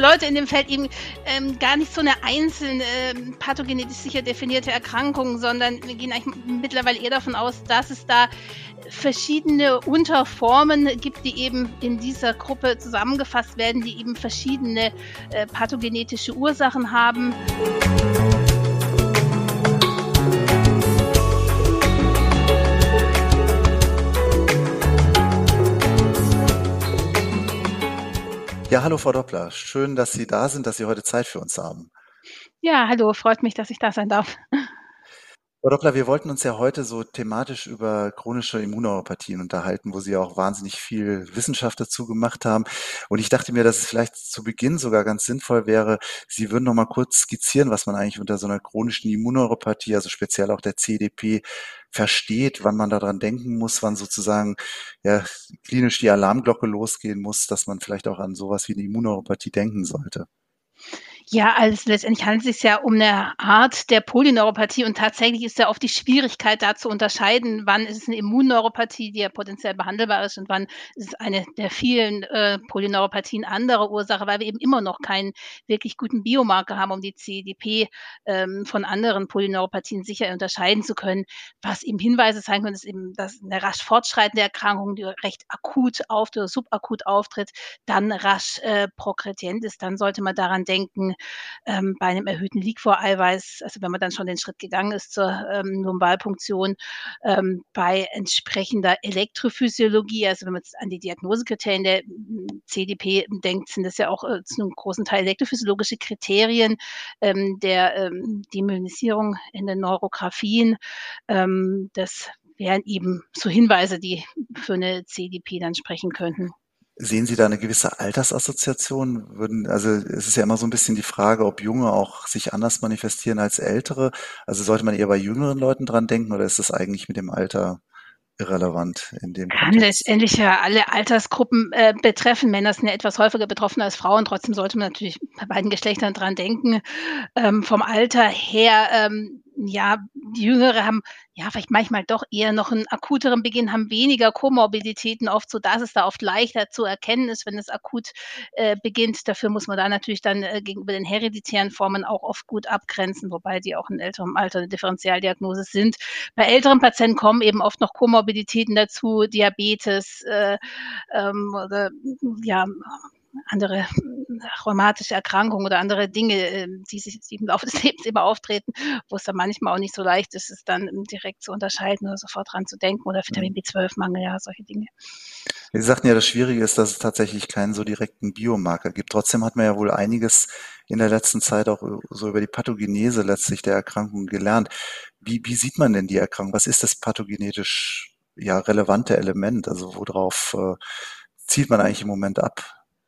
viele Leute in dem Feld eben ähm, gar nicht so eine einzelne äh, pathogenetisch sicher definierte Erkrankung, sondern wir gehen eigentlich mittlerweile eher davon aus, dass es da verschiedene Unterformen gibt, die eben in dieser Gruppe zusammengefasst werden, die eben verschiedene äh, pathogenetische Ursachen haben. Ja, hallo Frau Doppler. Schön, dass Sie da sind, dass Sie heute Zeit für uns haben. Ja, hallo, freut mich, dass ich da sein darf. Frau Doppler, wir wollten uns ja heute so thematisch über chronische Immunneuropathien unterhalten, wo Sie ja auch wahnsinnig viel Wissenschaft dazu gemacht haben. Und ich dachte mir, dass es vielleicht zu Beginn sogar ganz sinnvoll wäre, Sie würden noch mal kurz skizzieren, was man eigentlich unter so einer chronischen Immunneuropathie, also speziell auch der CDP, versteht, wann man daran denken muss, wann sozusagen ja, klinisch die Alarmglocke losgehen muss, dass man vielleicht auch an sowas wie eine Immunneuropathie denken sollte. Ja, also letztendlich handelt es sich ja um eine Art der Polyneuropathie und tatsächlich ist ja oft die Schwierigkeit da zu unterscheiden, wann ist es eine Immunneuropathie, die ja potenziell behandelbar ist und wann ist es eine der vielen äh, Polyneuropathien anderer Ursache, weil wir eben immer noch keinen wirklich guten Biomarker haben, um die CDP ähm, von anderen Polyneuropathien sicher unterscheiden zu können. Was eben Hinweise zeigen können, ist eben, dass eine rasch fortschreitende Erkrankung, die recht akut auftritt oder subakut auftritt, dann rasch äh, progredient ist. Dann sollte man daran denken, ähm, bei einem erhöhten Liquor-Eiweiß, also wenn man dann schon den Schritt gegangen ist zur ähm, Lumbalpunktion, ähm, bei entsprechender Elektrophysiologie, also wenn man jetzt an die Diagnosekriterien der hm, CDP denkt, sind das ja auch äh, zu einem großen Teil elektrophysiologische Kriterien ähm, der ähm, Demyelinisierung in den Neurographien. Ähm, das wären eben so Hinweise, die für eine CDP dann sprechen könnten. Sehen Sie da eine gewisse Altersassoziation? Würden, also es ist ja immer so ein bisschen die Frage, ob Junge auch sich anders manifestieren als Ältere. Also sollte man eher bei jüngeren Leuten dran denken oder ist das eigentlich mit dem Alter irrelevant in dem Kann letztendlich ja alle Altersgruppen äh, betreffen. Männer sind ja etwas häufiger betroffen als Frauen. Trotzdem sollte man natürlich bei beiden Geschlechtern dran denken. Ähm, vom Alter her ähm, ja, die Jüngere haben ja vielleicht manchmal doch eher noch einen akuteren Beginn, haben weniger Komorbiditäten oft, so dass es da oft leichter zu erkennen ist, wenn es akut äh, beginnt. Dafür muss man da natürlich dann äh, gegenüber den hereditären Formen auch oft gut abgrenzen, wobei die auch in älterem Alter eine Differentialdiagnose sind. Bei älteren Patienten kommen eben oft noch Komorbiditäten dazu, Diabetes äh, ähm, oder ja andere rheumatische Erkrankungen oder andere Dinge, ähm, die sich im Laufe des Lebens immer auftreten, wo es dann manchmal auch nicht so leicht ist, es dann direkt zu unterscheiden oder sofort dran zu denken oder Vitamin mhm. B12-Mangel, ja, solche Dinge. Sie sagten ja, das Schwierige ist, dass es tatsächlich keinen so direkten Biomarker gibt. Trotzdem hat man ja wohl einiges in der letzten Zeit auch so über die Pathogenese letztlich der Erkrankung gelernt. Wie, wie sieht man denn die Erkrankung? Was ist das pathogenetisch ja relevante Element? Also worauf äh, zielt man eigentlich im Moment ab?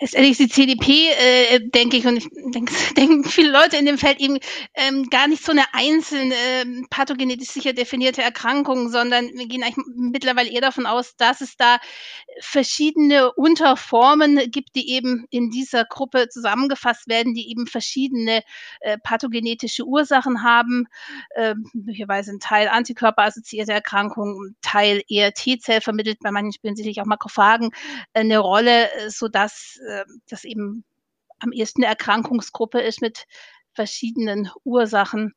letztendlich die CDP, äh, denke ich, und ich denke, denken viele Leute in dem Feld eben ähm, gar nicht so eine einzelne äh, pathogenetisch sicher definierte Erkrankung, sondern wir gehen eigentlich mittlerweile eher davon aus, dass es da verschiedene Unterformen gibt, die eben in dieser Gruppe zusammengefasst werden, die eben verschiedene äh, pathogenetische Ursachen haben, äh, möglicherweise ein Teil antikörperassoziierte Erkrankungen, Teil eher T-Zell vermittelt, bei manchen spielen sicherlich auch Makrophagen äh, eine Rolle, äh, so dass äh, das eben am ehesten eine Erkrankungsgruppe ist mit verschiedenen Ursachen.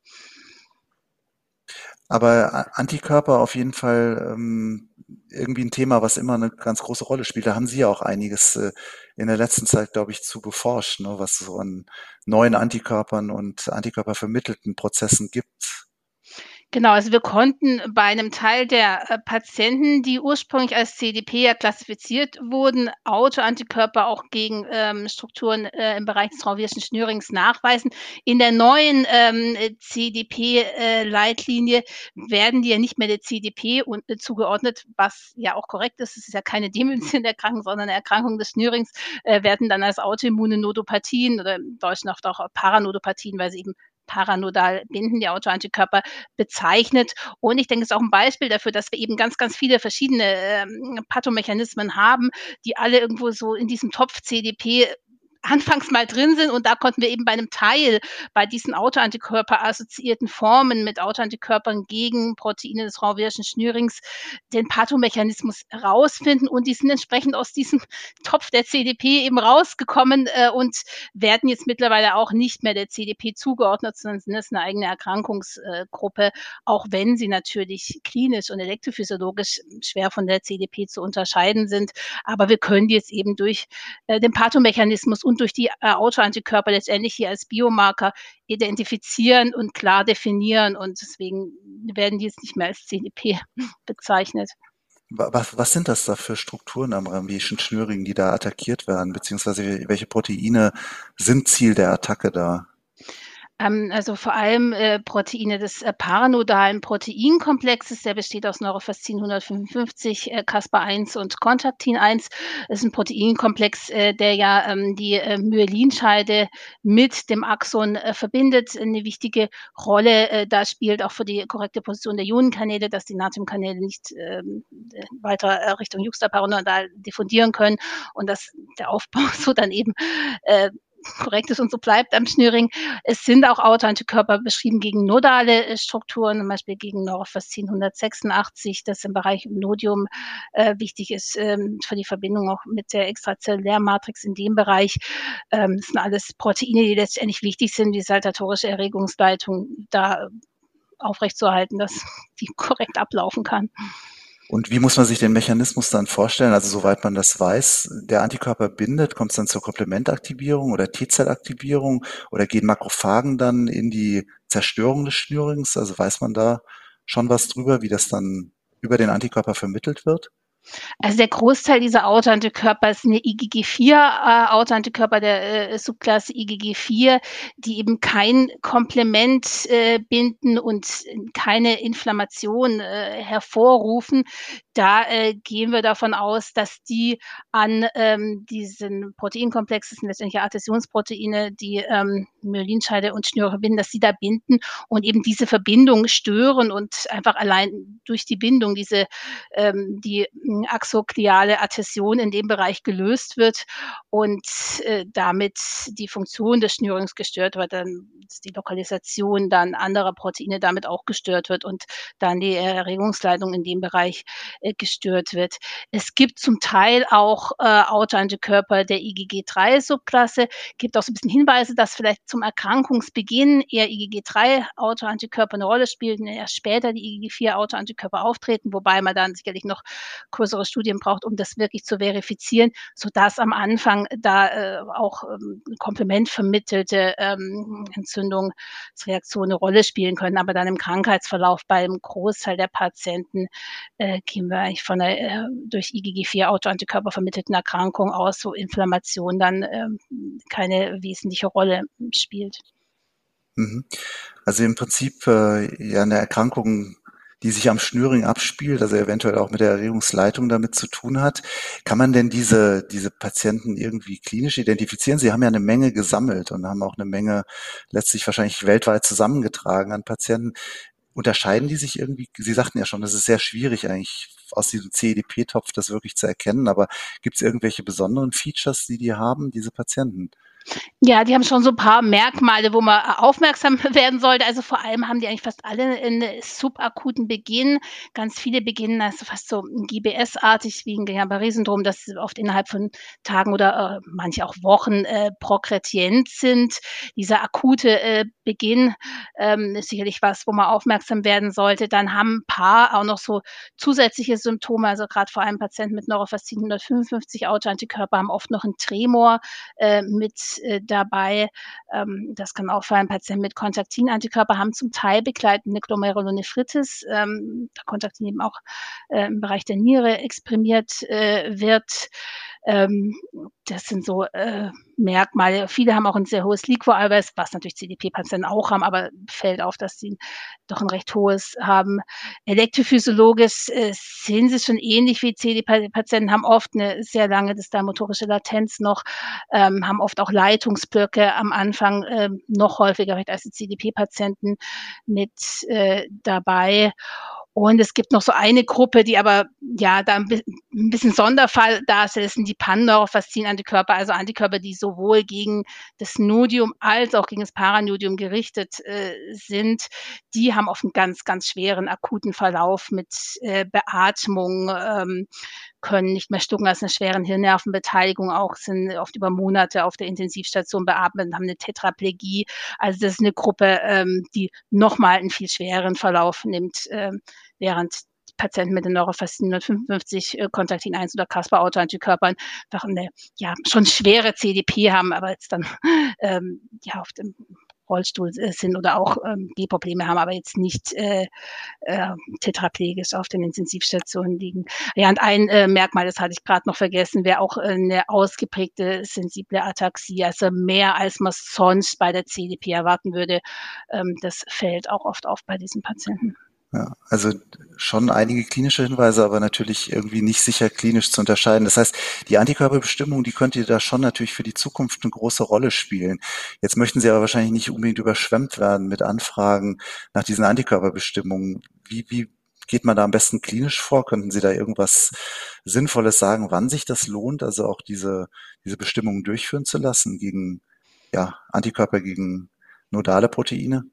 Aber Antikörper auf jeden Fall ähm, irgendwie ein Thema, was immer eine ganz große Rolle spielt. Da haben Sie ja auch einiges äh, in der letzten Zeit, glaube ich, zu beforscht, ne, was so an neuen Antikörpern und Antikörpervermittelten Prozessen gibt. Genau, also wir konnten bei einem Teil der äh, Patienten, die ursprünglich als CDP ja klassifiziert wurden, Autoantikörper auch gegen ähm, Strukturen äh, im Bereich des traumatischen Schnürings nachweisen. In der neuen ähm, CDP-Leitlinie äh, werden die ja nicht mehr der CDP und, äh, zugeordnet, was ja auch korrekt ist. Es ist ja keine demenzierende Erkrankung, sondern eine Erkrankung des Schnürings, äh, werden dann als autoimmune Nodopathien oder im Deutschen oft auch Paranodopathien, weil sie eben paranodal binden, die Autoantikörper bezeichnet. Und ich denke, es ist auch ein Beispiel dafür, dass wir eben ganz, ganz viele verschiedene ähm, Pathomechanismen haben, die alle irgendwo so in diesem Topf CDP anfangs mal drin sind und da konnten wir eben bei einem Teil bei diesen Autoantikörper-assoziierten Formen mit Autoantikörpern gegen Proteine des Ranvierschen Schnürings den Pathomechanismus herausfinden und die sind entsprechend aus diesem Topf der CDP eben rausgekommen äh, und werden jetzt mittlerweile auch nicht mehr der CDP zugeordnet, sondern sind es eine eigene Erkrankungsgruppe, auch wenn sie natürlich klinisch und elektrophysiologisch schwer von der CDP zu unterscheiden sind. Aber wir können jetzt eben durch äh, den Pathomechanismus und durch die äh, Autoantikörper letztendlich hier als Biomarker identifizieren und klar definieren. Und deswegen werden die jetzt nicht mehr als CDP bezeichnet. Was, was sind das da für Strukturen am Ramvischen Schnürring, die da attackiert werden, beziehungsweise welche Proteine sind Ziel der Attacke da? Ähm, also vor allem äh, Proteine des äh, paranodalen Proteinkomplexes, der besteht aus Neurofascin 155, äh, Caspar 1 und Kontaktin 1. Das ist ein Proteinkomplex, äh, der ja ähm, die äh, Myelinscheide mit dem Axon äh, verbindet. Eine wichtige Rolle äh, da spielt auch für die korrekte Position der Ionenkanäle, dass die Natriumkanäle nicht ähm, weiter äh, Richtung juxtaparanodal diffundieren können und dass der Aufbau so dann eben korrekt ist und so bleibt am Schnürring. Es sind auch Autoantikörper beschrieben gegen nodale äh, Strukturen, zum Beispiel gegen Neurofascin 186, das im Bereich Nodium äh, wichtig ist ähm, für die Verbindung auch mit der Extrazellulärmatrix in dem Bereich. Ähm, das sind alles Proteine, die letztendlich wichtig sind, die saltatorische Erregungsleitung da aufrechtzuerhalten, dass die korrekt ablaufen kann. Und wie muss man sich den Mechanismus dann vorstellen? Also soweit man das weiß, der Antikörper bindet, kommt es dann zur Komplementaktivierung oder T-Zellaktivierung oder gehen Makrophagen dann in die Zerstörung des Schnürings? Also weiß man da schon was drüber, wie das dann über den Antikörper vermittelt wird? Also der Großteil dieser Autoantikörper sind IgG4-Autoantikörper äh, der äh, Subklasse IgG4, die eben kein Komplement äh, binden und keine Inflammation äh, hervorrufen. Da äh, gehen wir davon aus, dass die an ähm, diesen Proteinkomplex, das sind letztendlich Adhäsionsproteine, die ähm, Myelinscheide und Schnüre verbinden, dass sie da binden und eben diese Verbindung stören und einfach allein durch die Bindung diese ähm, die axokliale Adhäsion in dem Bereich gelöst wird und äh, damit die Funktion des Schnürings gestört wird, dann die Lokalisation dann anderer Proteine damit auch gestört wird und dann die Erregungsleitung in dem Bereich äh, gestört wird. Es gibt zum Teil auch äh, Autoantikörper der IgG3-Subklasse, gibt auch so ein bisschen Hinweise, dass vielleicht zum Erkrankungsbeginn eher IgG3-Autoantikörper eine Rolle spielen, erst später die IgG4-Autoantikörper auftreten, wobei man dann sicherlich noch größere Studien braucht, um das wirklich zu verifizieren, sodass am Anfang da äh, auch ähm, komplementvermittelte ähm, Entzündungsreaktionen eine Rolle spielen können. Aber dann im Krankheitsverlauf beim Großteil der Patienten äh, gehen wir eigentlich von einer äh, durch IgG4-Autoantikörper vermittelten Erkrankung aus, wo Inflammation dann äh, keine wesentliche Rolle spielt. Mhm. Also im Prinzip äh, ja eine Erkrankung, die sich am Schnürring abspielt, also eventuell auch mit der Erregungsleitung damit zu tun hat. Kann man denn diese, diese Patienten irgendwie klinisch identifizieren? Sie haben ja eine Menge gesammelt und haben auch eine Menge letztlich wahrscheinlich weltweit zusammengetragen an Patienten. Unterscheiden die sich irgendwie? Sie sagten ja schon, das ist sehr schwierig eigentlich aus diesem CEDP-Topf das wirklich zu erkennen, aber gibt es irgendwelche besonderen Features, die die haben, diese Patienten? Ja, die haben schon so ein paar Merkmale, wo man aufmerksam werden sollte. Also vor allem haben die eigentlich fast alle einen subakuten Beginn. Ganz viele beginnen also fast so GBS-artig wie ein Guillain-Barré-Syndrom, dass sie oft innerhalb von Tagen oder äh, manche auch Wochen äh, progredient sind. Dieser akute äh, Beginn ähm, ist sicherlich was, wo man aufmerksam werden sollte. Dann haben ein paar auch noch so zusätzliche Symptome, also gerade vor allem Patienten mit Neurofascin 155 Autoantikörper haben oft noch einen Tremor äh, mit äh, dabei. Ähm, das kann auch fallen. Patienten mit Kontaktinantikörper haben zum Teil begleitende Glomerulonephritis, ähm, da Kontaktin eben auch äh, im Bereich der Niere exprimiert äh, wird. Ähm, das sind so äh, Merkmale. Viele haben auch ein sehr hohes Liquoreiweiß, was natürlich CDP-Patienten auch haben, aber fällt auf, dass sie doch ein recht hohes haben. Elektrophysiologisch äh, sehen sie schon ähnlich wie CDP-Patienten, haben oft eine sehr lange distalmotorische Latenz noch, ähm, haben oft auch Leitungsblöcke am Anfang äh, noch häufiger als die CDP-Patienten mit äh, dabei. Und es gibt noch so eine Gruppe, die aber ja da ein bisschen Sonderfall darstellt, das sind die Pan-Neurofascin-Antikörper, also Antikörper, die sowohl gegen das Nodium als auch gegen das Paranodium gerichtet äh, sind. Die haben oft einen ganz, ganz schweren akuten Verlauf mit äh, Beatmung, ähm, können nicht mehr stucken, als eine schweren Hirnnervenbeteiligung auch, sind oft über Monate auf der Intensivstation beatmet, haben eine Tetraplegie. Also das ist eine Gruppe, ähm, die nochmal einen viel schwereren Verlauf nimmt, ähm, während Patienten mit den Neurofastin 155 äh, Kontaktin 1 oder Casper-Autoantikörpern einfach eine ja, schon schwere CDP haben, aber jetzt dann ähm, ja auf dem Rollstuhl äh, sind oder auch ähm, Gehprobleme haben, aber jetzt nicht äh, äh, tetraplegisch auf den Intensivstationen liegen. Ja, und ein äh, Merkmal, das hatte ich gerade noch vergessen, wäre auch eine ausgeprägte sensible Ataxie, also mehr als man sonst bei der CDP erwarten würde. Ähm, das fällt auch oft auf bei diesen Patienten. Ja, also schon einige klinische Hinweise, aber natürlich irgendwie nicht sicher klinisch zu unterscheiden. Das heißt, die Antikörperbestimmung, die könnte da schon natürlich für die Zukunft eine große Rolle spielen. Jetzt möchten Sie aber wahrscheinlich nicht unbedingt überschwemmt werden mit Anfragen nach diesen Antikörperbestimmungen. Wie, wie geht man da am besten klinisch vor? Könnten Sie da irgendwas Sinnvolles sagen, wann sich das lohnt, also auch diese, diese Bestimmungen durchführen zu lassen gegen, ja, Antikörper gegen nodale Proteine?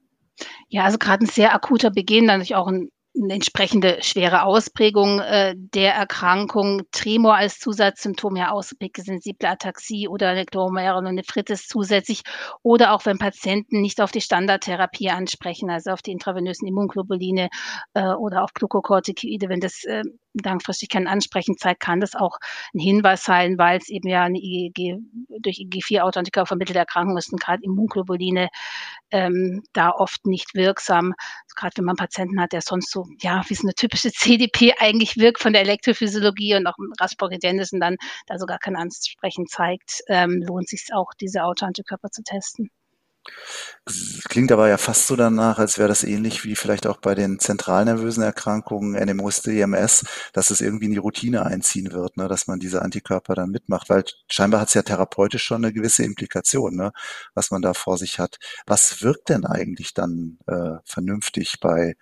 Ja, also gerade ein sehr akuter Beginn, natürlich auch ein eine entsprechende schwere Ausprägung äh, der Erkrankung, Tremor als Zusatzsymptom, ja ausgeprägte sensible Ataxie oder eine Glomerulonephritis zusätzlich. Oder auch wenn Patienten nicht auf die Standardtherapie ansprechen, also auf die intravenösen Immunglobuline äh, oder auf Glukokortikoide, wenn das äh, langfristig kein Ansprechen zeigt, kann das auch ein Hinweis sein, weil es eben ja eine IgG, durch IgG4-Autoantikörper vermittelte Erkrankung ist und gerade Immunglobuline ähm, da oft nicht wirksam. Also gerade wenn man Patienten hat, der sonst so, ja, wie so eine typische CDP eigentlich wirkt von der Elektrophysiologie und auch im Rasporidendis und dann da sogar kein Ansprechen zeigt, ähm, lohnt sich auch, diese Autoantikörper zu testen. Klingt aber ja fast so danach, als wäre das ähnlich wie vielleicht auch bei den zentralnervösen Erkrankungen, NMOS, DMS, dass es irgendwie in die Routine einziehen wird, ne, dass man diese Antikörper dann mitmacht, weil scheinbar hat es ja therapeutisch schon eine gewisse Implikation, ne, was man da vor sich hat. Was wirkt denn eigentlich dann äh, vernünftig bei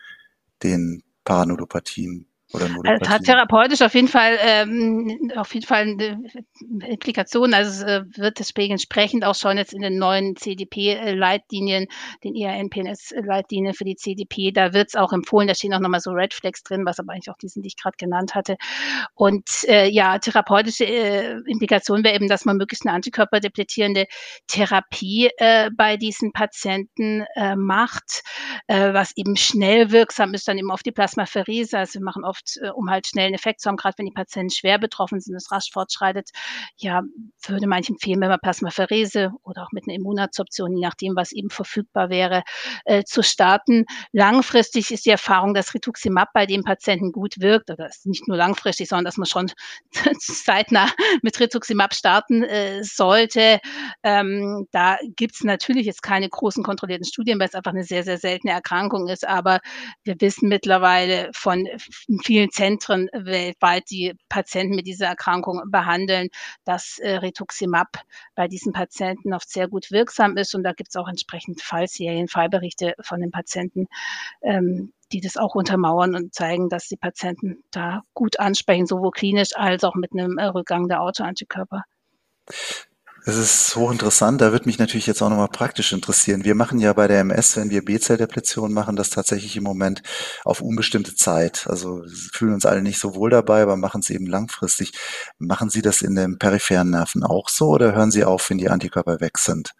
den Paranudopathien? Also hat therapeutisch auf jeden Fall ähm, auf jeden Fall eine Implikation. Also es äh, wird deswegen entsprechend auch schon jetzt in den neuen CDP-Leitlinien, den IAN-PNS-Leitlinien für die CDP, da wird es auch empfohlen, da stehen auch nochmal so Red Flags drin, was aber eigentlich auch diesen, die ich gerade genannt hatte. Und äh, ja, therapeutische äh, Implikation wäre eben, dass man möglichst eine antikörperdepletierende Therapie äh, bei diesen Patienten äh, macht, äh, was eben schnell wirksam ist, dann eben auf die Plasmapherese. Also wir machen oft oft, äh, um halt schnell einen Effekt zu haben, gerade wenn die Patienten schwer betroffen sind, es rasch fortschreitet, ja, würde manche empfehlen, wenn man Plasmapherese oder auch mit einer Immunadsorption, je nachdem, was eben verfügbar wäre, äh, zu starten. Langfristig ist die Erfahrung, dass Rituximab bei den Patienten gut wirkt, oder ist nicht nur langfristig, sondern dass man schon zeitnah mit Rituximab starten äh, sollte. Ähm, da gibt es natürlich jetzt keine großen kontrollierten Studien, weil es einfach eine sehr, sehr seltene Erkrankung ist, aber wir wissen mittlerweile von vielen Zentren weltweit, die Patienten mit dieser Erkrankung behandeln, dass äh, Rituximab bei diesen Patienten oft sehr gut wirksam ist. Und da gibt es auch entsprechend Fallserien, Fallberichte von den Patienten, ähm, die das auch untermauern und zeigen, dass die Patienten da gut ansprechen, sowohl klinisch als auch mit einem äh, Rückgang der Autoantikörper. Das ist hochinteressant. Da würde mich natürlich jetzt auch nochmal praktisch interessieren. Wir machen ja bei der MS, wenn wir B-Zelldepletion machen, das tatsächlich im Moment auf unbestimmte Zeit. Also fühlen uns alle nicht so wohl dabei, aber machen es eben langfristig. Machen Sie das in den peripheren Nerven auch so oder hören Sie auf, wenn die Antikörper weg sind?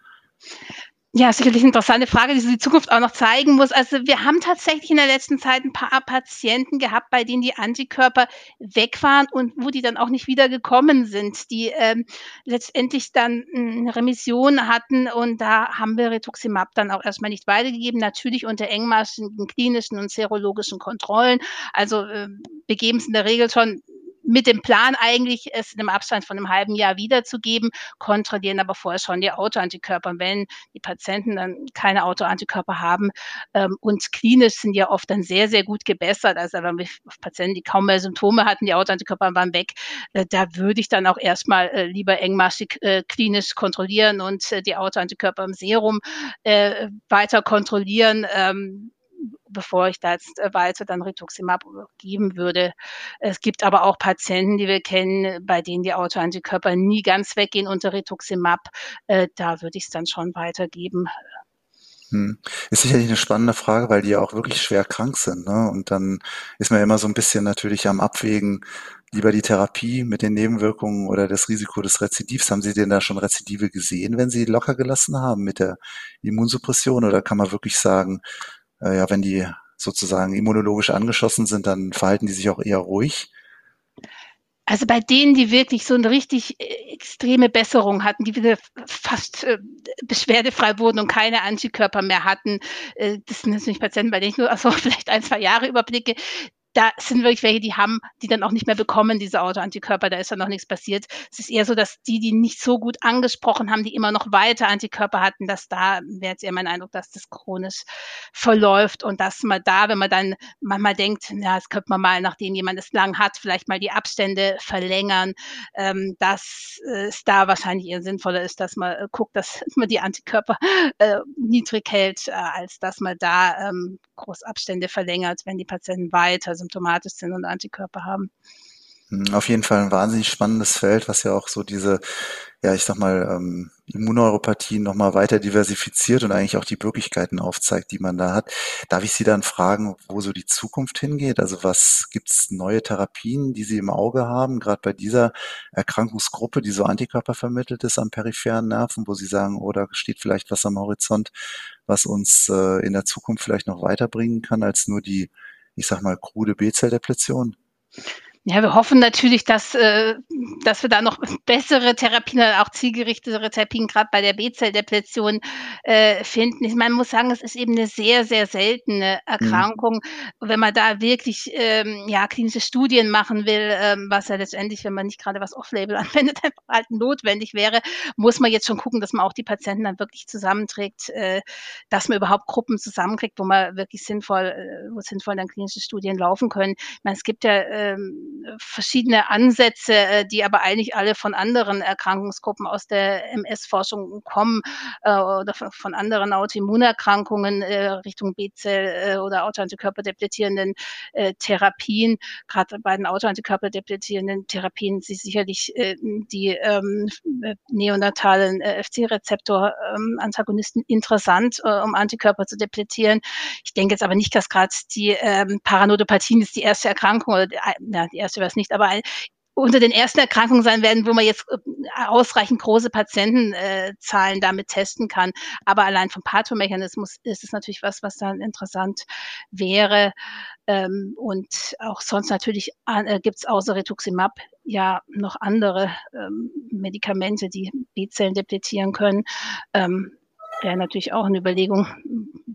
Ja, sicherlich eine interessante Frage, die die Zukunft auch noch zeigen muss. Also wir haben tatsächlich in der letzten Zeit ein paar Patienten gehabt, bei denen die Antikörper weg waren und wo die dann auch nicht wieder gekommen sind, die ähm, letztendlich dann eine Remission hatten und da haben wir Rituximab dann auch erstmal nicht weitergegeben, natürlich unter engmaschigen klinischen und serologischen Kontrollen. Also äh, begeben es in der Regel schon mit dem Plan eigentlich, es in einem Abstand von einem halben Jahr wiederzugeben, kontrollieren aber vorher schon die Autoantikörper. Und wenn die Patienten dann keine Autoantikörper haben ähm, und klinisch sind ja oft dann sehr, sehr gut gebessert, also wenn wir Patienten, die kaum mehr Symptome hatten, die Autoantikörper waren weg, äh, da würde ich dann auch erstmal äh, lieber engmaschig äh, klinisch kontrollieren und äh, die Autoantikörper im Serum äh, weiter kontrollieren. Ähm, bevor ich da jetzt äh, weiter dann Rituximab geben würde. Es gibt aber auch Patienten, die wir kennen, bei denen die Autoantikörper nie ganz weggehen unter Rituximab. Äh, da würde ich es dann schon weitergeben. Hm. Ist sicherlich eine spannende Frage, weil die ja auch wirklich schwer krank sind. Ne? Und dann ist man immer so ein bisschen natürlich am Abwägen, lieber die Therapie mit den Nebenwirkungen oder das Risiko des Rezidivs. Haben Sie denn da schon Rezidive gesehen, wenn Sie locker gelassen haben mit der Immunsuppression? Oder kann man wirklich sagen, äh, ja, wenn die sozusagen immunologisch angeschossen sind, dann verhalten die sich auch eher ruhig? Also bei denen, die wirklich so eine richtig äh, extreme Besserung hatten, die wieder fast äh, beschwerdefrei wurden und keine Antikörper mehr hatten, äh, das sind natürlich Patienten, bei denen ich nur also vielleicht ein, zwei Jahre überblicke, da sind wirklich welche, die haben, die dann auch nicht mehr bekommen, diese Autoantikörper, da ist dann noch nichts passiert. Es ist eher so, dass die, die nicht so gut angesprochen haben, die immer noch weiter Antikörper hatten, dass da wäre jetzt eher mein Eindruck, dass das chronisch verläuft und dass man da, wenn man dann manchmal denkt, ja, das könnte man mal, nachdem jemand es lang hat, vielleicht mal die Abstände verlängern, ähm, dass es da wahrscheinlich eher sinnvoller ist, dass man äh, guckt, dass man die Antikörper äh, niedrig hält, äh, als dass man da ähm, groß verlängert, wenn die Patienten weiter symptomatisch sind und Antikörper haben. Hm, auf jeden Fall ein wahnsinnig spannendes Feld, was ja auch so diese, ja, ich sag mal, ähm, Immunneuropathien nochmal weiter diversifiziert und eigentlich auch die Möglichkeiten aufzeigt, die man da hat. Darf ich Sie dann fragen, wo so die Zukunft hingeht? Also was gibt's neue Therapien, die Sie im Auge haben, gerade bei dieser Erkrankungsgruppe, die so Antikörper vermittelt ist am peripheren Nerven, wo Sie sagen, oh, da steht vielleicht was am Horizont, was uns äh, in der Zukunft vielleicht noch weiterbringen kann als nur die ich sag mal, krude B-Zelldepletion? Ja, wir hoffen natürlich, dass, äh, dass wir da noch bessere Therapien, auch zielgerichtetere Therapien gerade bei der B-Zelldepletion äh, finden. Ich meine, man muss sagen, es ist eben eine sehr, sehr seltene Erkrankung. Mhm. Wenn man da wirklich ähm, ja, klinische Studien machen will, ähm, was ja letztendlich, wenn man nicht gerade was Off-Label anwendet, einfach halt notwendig wäre, muss man jetzt schon gucken, dass man auch die Patienten dann wirklich zusammenträgt, äh, dass man überhaupt Gruppen zusammenkriegt, wo man wirklich sinnvoll, äh, wo sinnvoll dann klinische Studien laufen können. Ich meine, es gibt ja ähm, verschiedene Ansätze, äh, die aber eigentlich alle von anderen Erkrankungsgruppen aus der MS-Forschung kommen äh, oder von anderen Autoimmunerkrankungen äh, Richtung B-Zell oder autoantikörperdepletierenden Therapien. Gerade bei den autoantikörperdepletierenden Therapien sind sicherlich die ähm, neonatalen FC-Rezeptor-Antagonisten interessant, um Antikörper zu depletieren. Ich denke jetzt aber nicht, dass gerade die ähm, Paranodopathien ist die erste Erkrankung oder ja, die erste es nicht, aber unter den ersten Erkrankungen sein werden, wo man jetzt äh, ausreichend große Patientenzahlen äh, damit testen kann. Aber allein vom Pathomechanismus ist es natürlich was, was dann interessant wäre. Ähm, und auch sonst natürlich äh, gibt es außer Rituximab ja noch andere ähm, Medikamente, die B-Zellen depletieren können. Wäre natürlich auch eine Überlegung,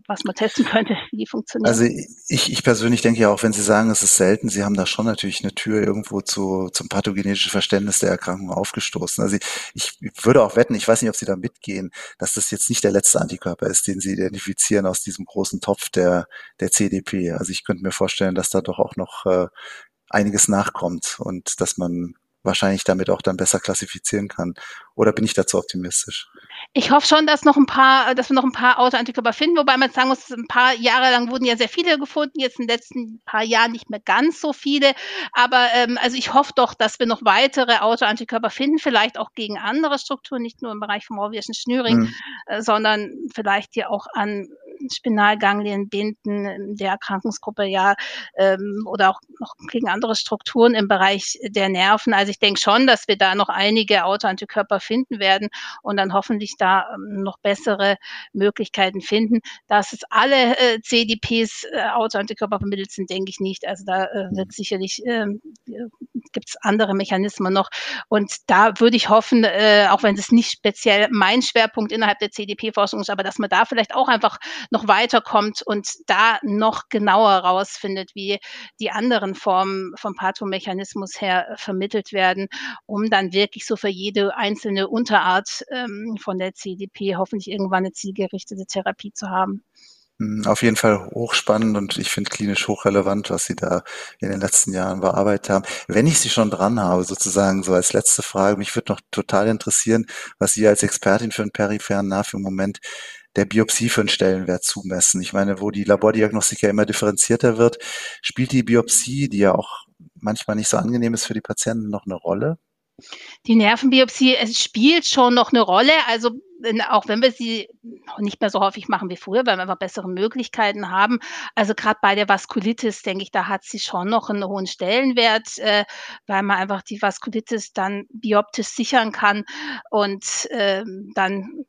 was man testen könnte, wie die funktionieren. Also ich, ich persönlich denke ja auch, wenn Sie sagen, es ist selten, Sie haben da schon natürlich eine Tür irgendwo zu, zum pathogenetischen Verständnis der Erkrankung aufgestoßen. Also ich, ich würde auch wetten, ich weiß nicht, ob Sie da mitgehen, dass das jetzt nicht der letzte Antikörper ist, den Sie identifizieren aus diesem großen Topf der, der CDP. Also ich könnte mir vorstellen, dass da doch auch noch äh, einiges nachkommt und dass man wahrscheinlich damit auch dann besser klassifizieren kann. Oder bin ich dazu optimistisch? Ich hoffe schon, dass noch ein paar, dass wir noch ein paar Autoantikörper finden, wobei man sagen muss, ein paar Jahre lang wurden ja sehr viele gefunden, jetzt in den letzten paar Jahren nicht mehr ganz so viele. Aber ähm, also ich hoffe doch, dass wir noch weitere Autoantikörper finden, vielleicht auch gegen andere Strukturen, nicht nur im Bereich vom Morvierschen Schnüring, mhm. äh, sondern vielleicht hier auch an Spinalganglien binden der Erkrankungsgruppe ja ähm, oder auch noch gegen andere Strukturen im Bereich der Nerven. Also ich denke schon, dass wir da noch einige Autoantikörper finden werden und dann hoffentlich da ähm, noch bessere Möglichkeiten finden. Dass es alle äh, CDPs äh, Autoantikörper vermittelt sind, denke ich nicht. Also da äh, wird sicherlich ähm, gibt es andere Mechanismen noch. Und da würde ich hoffen, äh, auch wenn es nicht speziell mein Schwerpunkt innerhalb der CDP-Forschung ist, aber dass man da vielleicht auch einfach noch weiterkommt und da noch genauer rausfindet, wie die anderen Formen vom Pathomechanismus her vermittelt werden, um dann wirklich so für jede einzelne Unterart ähm, von der CDP hoffentlich irgendwann eine zielgerichtete Therapie zu haben. Hm, auf jeden Fall hochspannend und ich finde klinisch hochrelevant, was Sie da in den letzten Jahren bearbeitet haben. Wenn ich Sie schon dran habe, sozusagen so als letzte Frage, mich würde noch total interessieren, was Sie als Expertin für den peripheren Nerv im Moment der Biopsie für einen Stellenwert zumessen? Ich meine, wo die Labordiagnostik ja immer differenzierter wird, spielt die Biopsie, die ja auch manchmal nicht so angenehm ist für die Patienten, noch eine Rolle? Die Nervenbiopsie, es spielt schon noch eine Rolle. Also auch wenn wir sie nicht mehr so häufig machen wie früher, weil wir einfach bessere Möglichkeiten haben. Also gerade bei der Vaskulitis, denke ich, da hat sie schon noch einen hohen Stellenwert, äh, weil man einfach die Vaskulitis dann bioptisch sichern kann und ähm, dann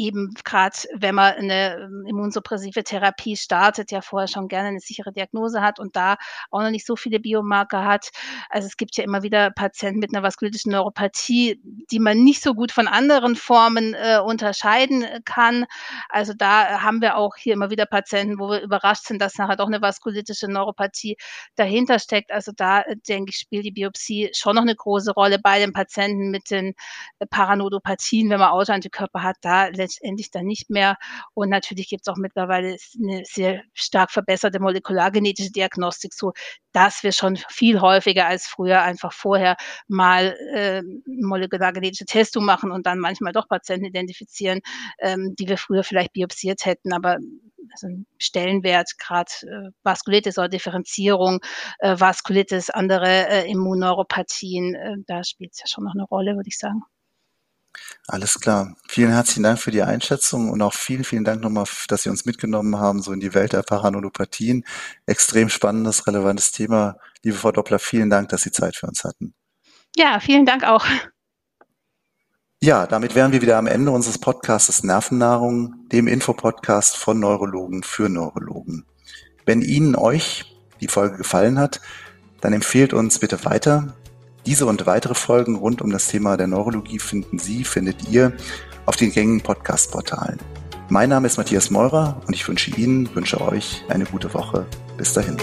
eben gerade, wenn man eine ähm, immunsuppressive Therapie startet, ja vorher schon gerne eine sichere Diagnose hat und da auch noch nicht so viele Biomarker hat. Also es gibt ja immer wieder Patienten mit einer vaskulitischen Neuropathie, die man nicht so gut von anderen Formen äh, unterscheiden äh, kann. Also da haben wir auch hier immer wieder Patienten, wo wir überrascht sind, dass nachher doch eine vaskulitische Neuropathie dahinter steckt. Also da äh, denke ich, spielt die Biopsie schon noch eine große Rolle bei den Patienten mit den Paranodopathien, wenn man Autoantikörper hat, da letztendlich dann nicht mehr. Und natürlich gibt es auch mittlerweile eine sehr stark verbesserte molekulargenetische Diagnostik, so dass wir schon viel häufiger als früher einfach vorher mal äh, molekulargenetische Testung machen und dann manchmal doch Patienten identifizieren, ähm, die wir früher vielleicht biopsiert hätten. Aber also Stellenwert, gerade äh, Vaskulitis oder Differenzierung, äh, Vaskulitis, andere äh, Immunneuropathien, äh, da spielt es ja schon noch eine Rolle, würde ich sagen. Alles klar. Vielen herzlichen Dank für die Einschätzung und auch vielen, vielen Dank nochmal, dass Sie uns mitgenommen haben, so in die Welt der Paranolopathien. Extrem spannendes, relevantes Thema. Liebe Frau Doppler, vielen Dank, dass Sie Zeit für uns hatten. Ja, vielen Dank auch. Ja, damit wären wir wieder am Ende unseres Podcasts Nervennahrung, dem Infopodcast von Neurologen für Neurologen. Wenn Ihnen euch die Folge gefallen hat, dann empfehlt uns bitte weiter. Diese und weitere Folgen rund um das Thema der Neurologie finden Sie, findet ihr auf den gängigen Podcast-Portalen. Mein Name ist Matthias Meurer und ich wünsche Ihnen, wünsche euch eine gute Woche. Bis dahin.